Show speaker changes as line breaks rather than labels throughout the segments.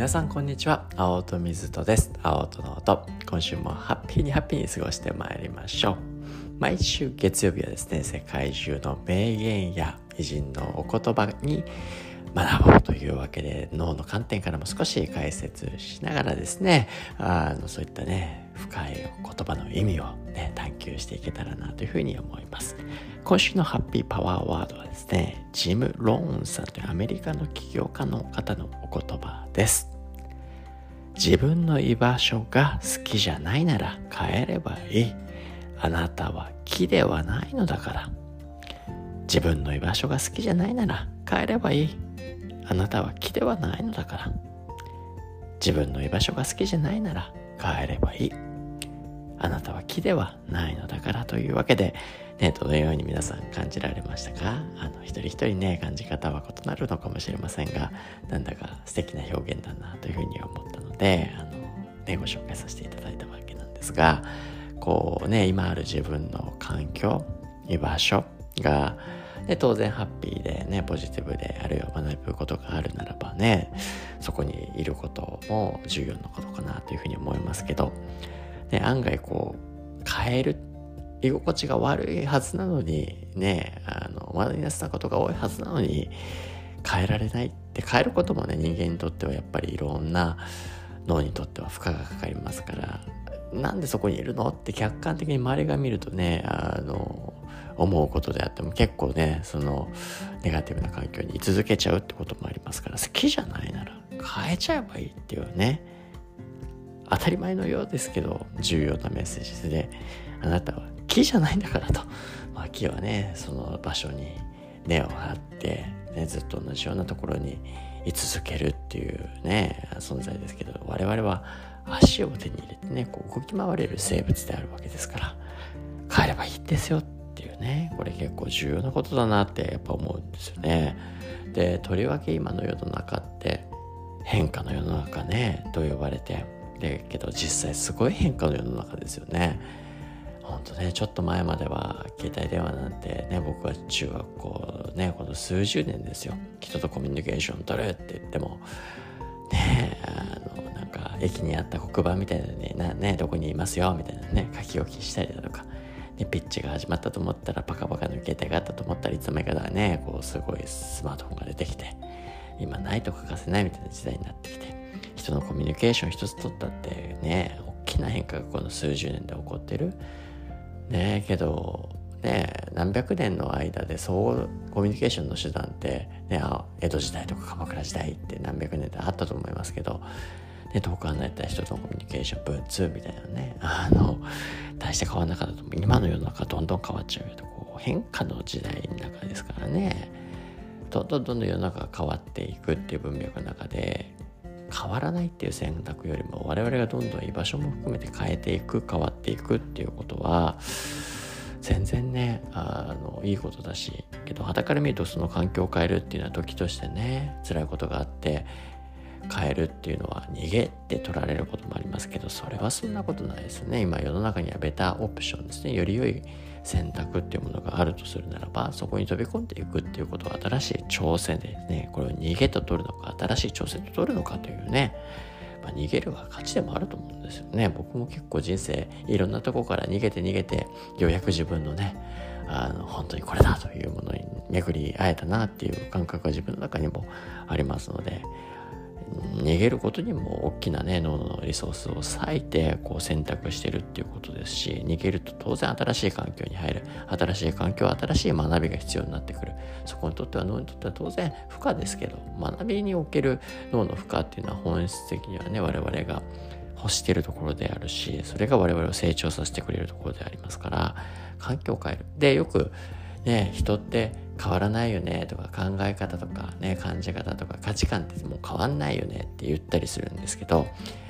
皆さんこんにちは。青戸水戸です。青戸の音。今週もハッピーにハッピーに過ごしてまいりましょう。毎週月曜日はですね世界中の名言や偉人のお言葉に学ぼうというわけで脳の観点からも少し解説しながらですねあのそういったね深い言葉の意味を、ね、探求していけたらなというふうに思います。今週のハッピーパワーワードはですねジム・ローンさんというアメリカの起業家の方のお言葉です。自分の居場所が好きじゃないなら帰ればいい。あなたは木ではないのだから。自分の居場所が好きじゃないなら帰ればいい。あなたは木ではないのだから。自分の居場所が好きじゃないなら帰ればいい。あなたは木ではないのだからというわけで、ね、どのように皆さん感じられましたか？あの一人一人ね感じ方は異なるのかもしれませんがなんだか素敵な表現だなというふうに思ったのであの、ね、ご紹介させていただいたわけなんですがこうね今ある自分の環境居場所がで当然ハッピーでねポジティブであるいは学ぶことがあるならばねそこにいることも重要なことかなというふうに思いますけど、ね、案外こう変える居心地が悪いはずなのにねあのマイナスなことが多いはずなのに変えられないって変えることもね人間にとってはやっぱりいろんな脳にとっては負荷がかかりますからなんでそこにいるのって客観的に周りが見るとねあの思うことであっても結構ねそのネガティブな環境に居続けちゃうってこともありますから好きじゃないなら変えちゃえばいいっていうね当たり前のようですけど重要なメッセージであなたは木じゃないんだからと、まあ、木はねその場所に根を張って、ね、ずっと同じようなところに居続けるっていうね存在ですけど我々は足を手に入れてねこう動き回れる生物であるわけですから帰ればいいんですよって。いうねこれ結構重要なことだなってやっぱ思うんですよね。でとりわけ今の世の中って変化の世の中ねと呼ばれて。でけど実際すごい変化の世の中ですよね。本当ねちょっと前までは携帯電話なんてね僕は中学校ねこの数十年ですよ。人とコミュニケーション取るって言っても。ねあのなんか駅にあった黒板みたいなのになねどこにいますよみたいなね書き置きしたりだとか。でピッチが始まったと思ったらパカパカの携帯があったと思ったらいつの間にかねこうすごいスマートフォンが出てきて今ないと欠かせないみたいな時代になってきて人のコミュニケーション一つ取ったってね大きな変化がこの数十年で起こってる。ねけどね何百年の間でそうコミュニケーションの手段ってね江戸時代とか鎌倉時代って何百年であったと思いますけど、ね、遠く離れた人とのコミュニケーション文通みたいなねあの大して変わらなかったと思う。今の世の中どんどん変わっちゃうよ。とこう変化の時代の中ですからね。どんどんどんどん世の中が変わっていくっていう文脈の中で変わらないっていう選択よりも我々がどんどん居場所も含めて変えていく変わっていくっていうことは全然ねあのいいことだしけど傍から見るとその環境を変えるっていうのは時としてね辛いことがあって変えるっていうのは逃げって取られることもありますけどそれはそんなことないですね。今世の中にはベターオプションですね。より良い選択っていうものがあるとするならばそこに飛び込んでいくっていうことは新しい挑戦ですね。これを逃げと取るのか新しい挑戦と取るのかというね。まあ、逃げるは勝ちでもあると思うんですよね。僕も結構人生いろんなとこから逃げて逃げてようやく自分のねあの本当にこれだというものに巡り会えたなっていう感覚が自分の中にもありますので逃げることにも大きなね脳のリソースを割いてこう選択してるっていうことですし逃げると当然新しい環境に入る。新しい環境新しい学びが必要になってくる。そこにとっては脳にとっては当然負荷ですけど学びにおける脳の負荷っていうのは本質的にはね我々が欲してるところであるしそれが我々を成長させてくれるところでありますから環境を変える。でよくね人って変わらないよねとか考え方とかね感じ方とか価値観ってもう変わんないよねって言ったりするんですけど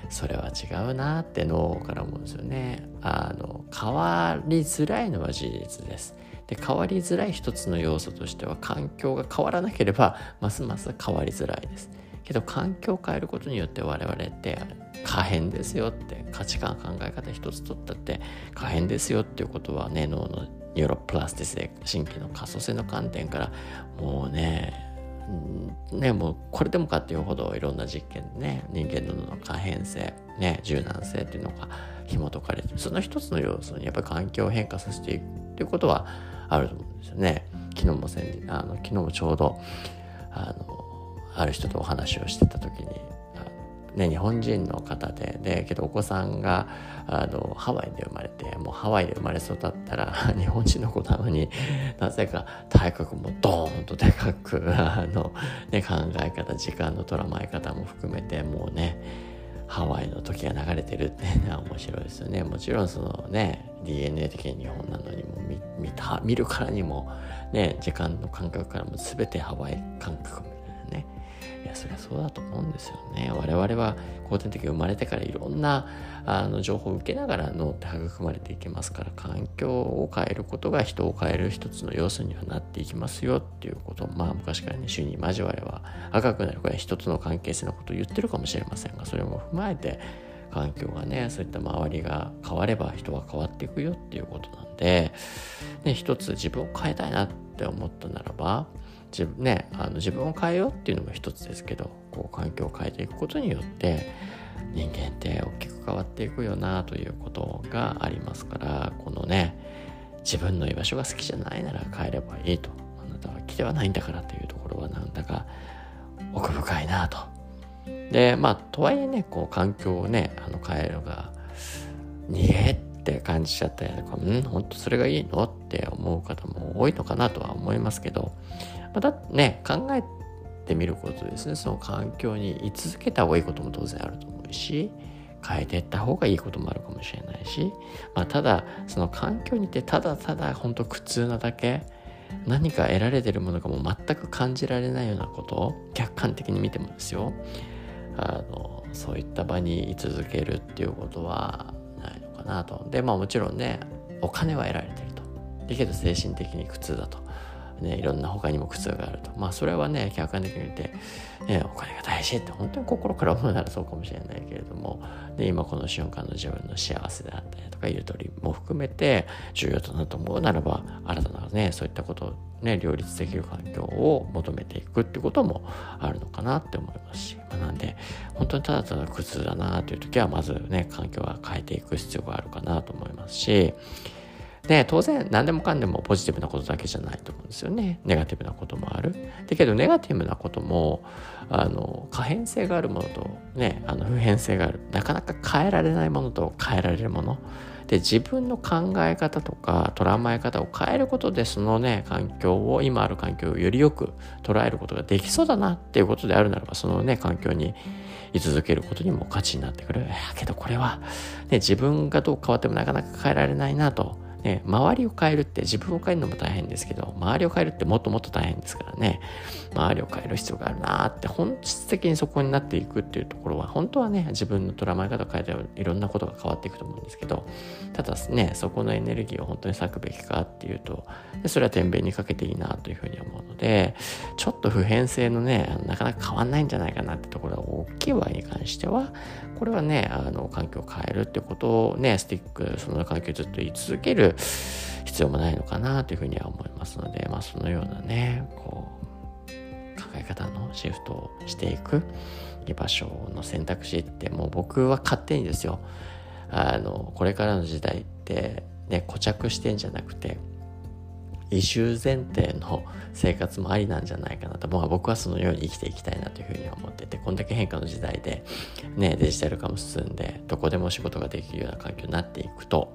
それは違うなって脳から思うんですよね。あの変わりづらいのは事実です。で変わりづらい一つの要素としては環境が変わらなければますます変わりづらいです。けど環境を変えることによって我々って可変ですよって価値観考え方一つとったって可変ですよっていうことはね脳の neuroplasticity で神経の可塑性の観点からもうねね、もうこれでもかっていうほどいろんな実験でね人間の脳の可変性、ね、柔軟性っていうのが紐解かれてその一つの要素にやっぱり環境を変化させていくっていうことはあると思うんですよね。昨日も先あの昨日もちょうどあのある人とお話をしてた時にね、日本人の方ででけどお子さんがあのハワイで生まれてもうハワイで生まれ育ったら 日本人の子なのになぜか体格もドーンとでかくあの、ね、考え方時間の捉まえ方も含めてもうねハワイの時が流れてるっていうのは面白いですよね。もちろんそのね DNA 的に日本なのにも見見た見るからにもね時間の感覚からも全てハワイ感覚いやそりゃそうだと思うんですよね。我々は後天的に生まれてからいろんなあの情報を受けながら脳って育まれていきますから環境を変えることが人を変える一つの要素にはなっていきますよっていうことまあ昔からね主に交われば赤くなるこれは一つの関係性のことを言ってるかもしれませんがそれも踏まえて環境がねそういった周りが変われば人は変わっていくよっていうことなんで、ね、一つ自分を変えたいなって思ったならば自分,、ね、あの自分を変えようっていうのも一つですけどこう環境を変えていくことによって人間って大きく変わっていくよなということがありますからこのね自分の居場所が好きじゃないなら変えればいいとあなたは来てはないんだからというところはなんだか奥深いなと。でまあとはいえねこう環境をねあの変えるのが逃げって感じちゃったりとかうん本当それがいいのって思う方も多いのかなとは思いますけどまたね考えてみることですね。その環境に居続けた方がいいことも当然あると思うし変えていった方がいいこともあるかもしれないし、まあ、ただその環境にいてただただ本当苦痛なだけ何か得られてるものがもう全く感じられないようなことを客観的に見てもですよ。あのそういった場に居続けるっていうことはないのかなと。でまあもちろんねお金は得られてる。だけど精神的に苦痛だと。ね、いろんな他にも苦痛があると。まあそれはね、客観的に見て、ね、お金が大事って本当に心から思うならそうかもしれないけれども、で今この瞬間の自分の幸せであったりとか、ゆとりも含めて重要だなと思うならば、新たなね、そういったことをね、両立できる環境を求めていくってこともあるのかなって思いますし、まあ、なんで、本当にただただ苦痛だなという時は、まずね、環境は変えていく必要があるかなと思いますし、で当然何でもかんでもポジティブなことだけじゃないと思うんですよね。ネガティブなこともある。だけどネガティブなこともあの可変性があるものとねあの普遍性がある。なかなか変えられないものと変えられるもの。で自分の考え方とか捉え方を変えることでそのね環境を今ある環境をよりよく捉えることができそうだなっていうことであるならばそのね環境に居続けることにも価値になってくる。けどこれは、ね、自分がどう変わってもなかなか変えられないなと。ね、周りを変えるって自分を変えるのも大変ですけど周りを変えるってもっともっと大変ですからね。周りを変える必要があるなって本質的にそこになっていくっていうところは本当はね自分の捉まえ方を変えていろんなことが変わっていくと思うんですけどただねそこのエネルギーを本当に割くべきかっていうとそれは天秤にかけていいなというふうに思うのでちょっと普遍性のねなかなか変わんないんじゃないかなってところが大きい場合に関してはこれはねあの環境を変えるってことをねスティックその環境をずっと言い続ける必要もないのかなというふうには思いますので、まあ、そのようなねこう考え方のシフトをしていく居場所の選択肢ってもう僕は勝手にですよ。あのこれからの時代ってね固着してんじゃなくて移住前提の生活もありなんじゃないかなと、まあ、僕はそのように生きていきたいなというふうに思っててこんだけ変化の時代で、ね、デジタル化も進んでどこでも仕事ができるような環境になっていくと、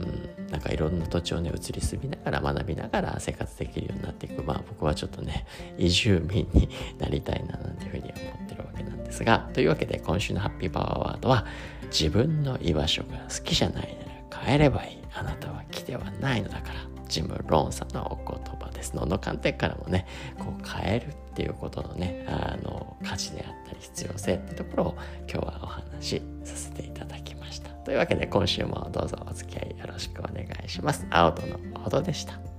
うん、なんかいろんな土地をね移り住みながら学びながら生活できるようになっていくまあ僕はちょっとね移住民になりたいななんていうふうに思ってるわけなんですがというわけで今週のハッピーパワーワードは自分の居場所が好きじゃないなら変えればいい。あなたは来てはないのだから。ジム・ローンさんのお言葉です。のの観点からもね、こう変えるっていうことのね、あの、価値であったり必要性ってところを今日はお話しさせていただきました。というわけで今週もどうぞお付き合いよろしくお願いします。青とのほどでした。